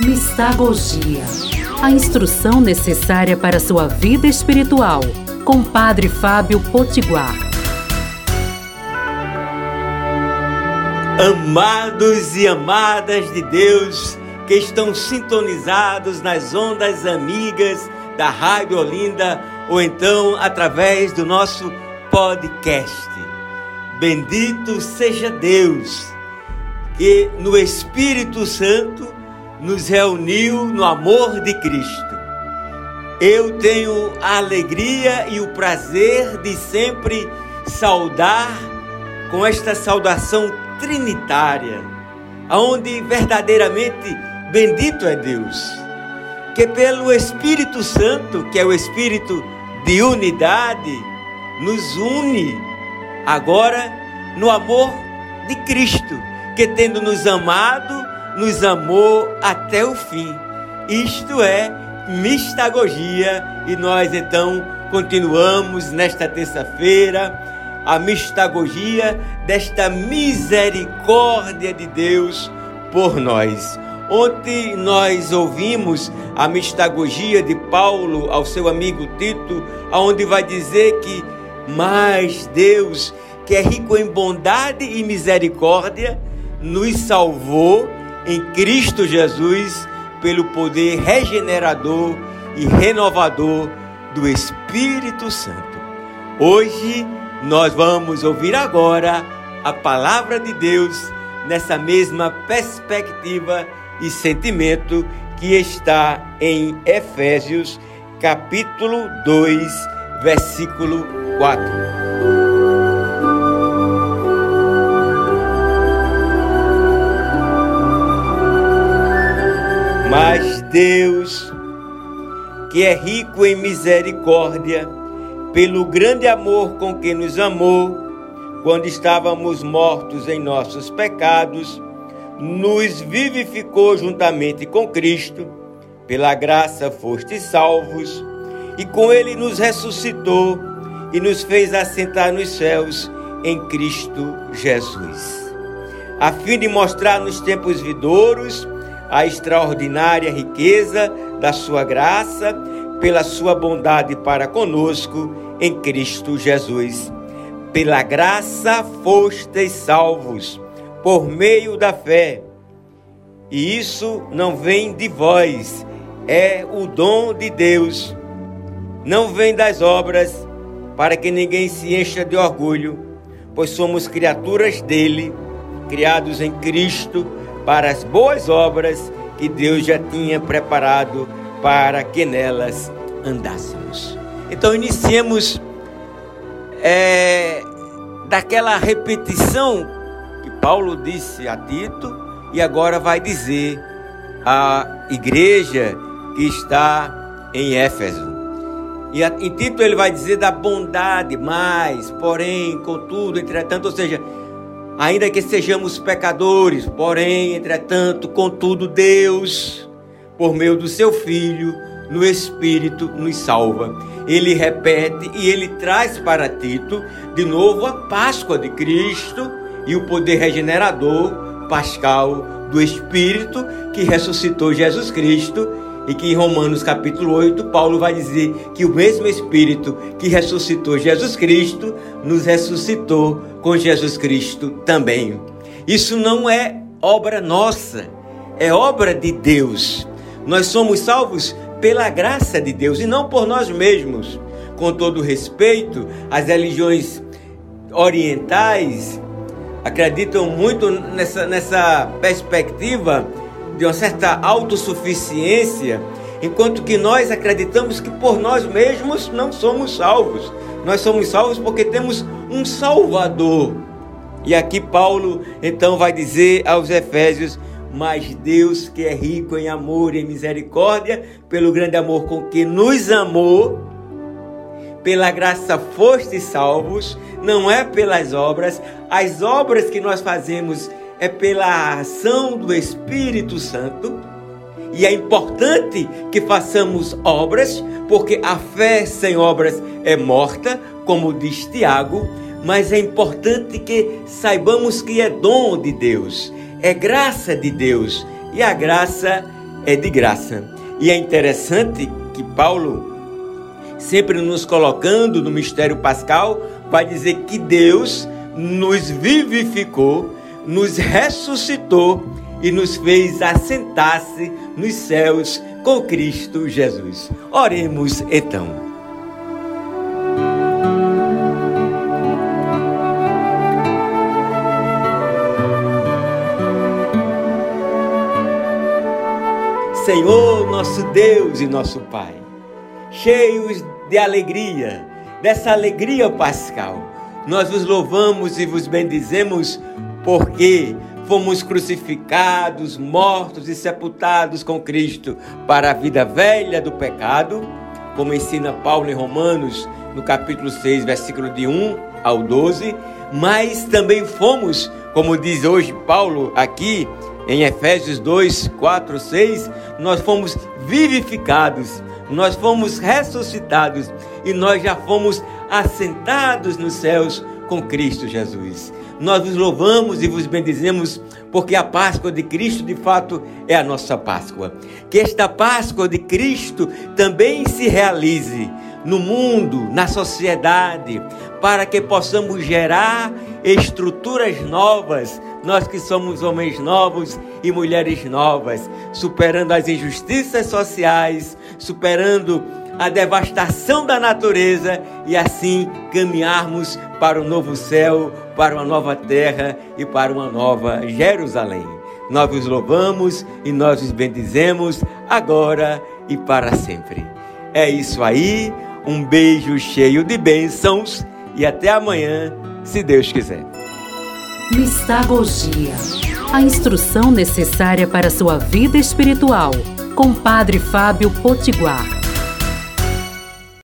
Mistagogia. A instrução necessária para sua vida espiritual. Com Padre Fábio Potiguar. Amados e amadas de Deus que estão sintonizados nas ondas amigas da Rádio Olinda ou então através do nosso podcast. Bendito seja Deus que no Espírito Santo nos reuniu no amor de Cristo. Eu tenho a alegria e o prazer de sempre saudar com esta saudação trinitária, onde verdadeiramente bendito é Deus, que pelo Espírito Santo, que é o Espírito de unidade, nos une agora no amor de Cristo, que tendo nos amado, nos amou até o fim. Isto é mistagogia e nós então continuamos nesta terça-feira a mistagogia desta misericórdia de Deus por nós. Ontem nós ouvimos a mistagogia de Paulo ao seu amigo Tito, aonde vai dizer que mas Deus, que é rico em bondade e misericórdia, nos salvou em Cristo Jesus pelo poder regenerador e renovador do Espírito Santo. Hoje nós vamos ouvir agora a palavra de Deus nessa mesma perspectiva e sentimento que está em Efésios capítulo 2, versículo 4. Mas Deus, que é rico em misericórdia, pelo grande amor com que nos amou, quando estávamos mortos em nossos pecados, nos vivificou juntamente com Cristo, pela graça fostes salvos, e com Ele nos ressuscitou e nos fez assentar nos céus em Cristo Jesus, a fim de mostrar nos tempos vidouros a extraordinária riqueza da sua graça, pela sua bondade para conosco em Cristo Jesus. Pela graça fostes salvos, por meio da fé. E isso não vem de vós, é o dom de Deus. Não vem das obras, para que ninguém se encha de orgulho, pois somos criaturas dele, criados em Cristo para as boas obras que Deus já tinha preparado para que nelas andássemos. Então iniciemos é, daquela repetição que Paulo disse a Tito e agora vai dizer à igreja que está em Éfeso. E em Tito ele vai dizer da bondade, mais, porém, contudo, entretanto, ou seja, ainda que sejamos pecadores, porém, entretanto, contudo, Deus, por meio do seu Filho, no Espírito, nos salva. Ele repete e ele traz para Tito de novo a Páscoa de Cristo e o poder regenerador pascal do Espírito que ressuscitou Jesus Cristo e que em Romanos capítulo 8, Paulo vai dizer que o mesmo Espírito que ressuscitou Jesus Cristo nos ressuscitou com Jesus Cristo também. Isso não é obra nossa, é obra de Deus. Nós somos salvos pela graça de Deus e não por nós mesmos. Com todo respeito, as religiões orientais acreditam muito nessa, nessa perspectiva de uma certa autossuficiência, enquanto que nós acreditamos que por nós mesmos não somos salvos. Nós somos salvos porque temos um Salvador. E aqui Paulo então vai dizer aos Efésios: Mas Deus, que é rico em amor e em misericórdia, pelo grande amor com que nos amou, pela graça foste salvos, não é pelas obras, as obras que nós fazemos é pela ação do Espírito Santo. E é importante que façamos obras, porque a fé sem obras é morta, como diz Tiago, mas é importante que saibamos que é dom de Deus, é graça de Deus, e a graça é de graça. E é interessante que Paulo, sempre nos colocando no mistério pascal, vai dizer que Deus nos vivificou, nos ressuscitou e nos fez assentar-se nos céus com Cristo Jesus. Oremos então. Senhor, nosso Deus e nosso Pai, cheios de alegria, dessa alegria pascal, nós vos louvamos e vos bendizemos porque fomos crucificados, mortos e sepultados com Cristo para a vida velha do pecado, como ensina Paulo em Romanos, no capítulo 6, versículo de 1 ao 12, mas também fomos, como diz hoje Paulo aqui, em Efésios 2, 4, 6, nós fomos vivificados, nós fomos ressuscitados e nós já fomos assentados nos céus com Cristo Jesus. Nós vos louvamos e vos bendizemos porque a Páscoa de Cristo de fato é a nossa Páscoa. Que esta Páscoa de Cristo também se realize no mundo, na sociedade, para que possamos gerar estruturas novas, nós que somos homens novos e mulheres novas, superando as injustiças sociais, superando a devastação da natureza e assim caminharmos para o novo céu, para uma nova terra e para uma nova Jerusalém. Nós os louvamos e nós os bendizemos agora e para sempre. É isso aí, um beijo cheio de bênçãos e até amanhã, se Deus quiser. Mistagogia a instrução necessária para sua vida espiritual, com Padre Fábio Potiguar.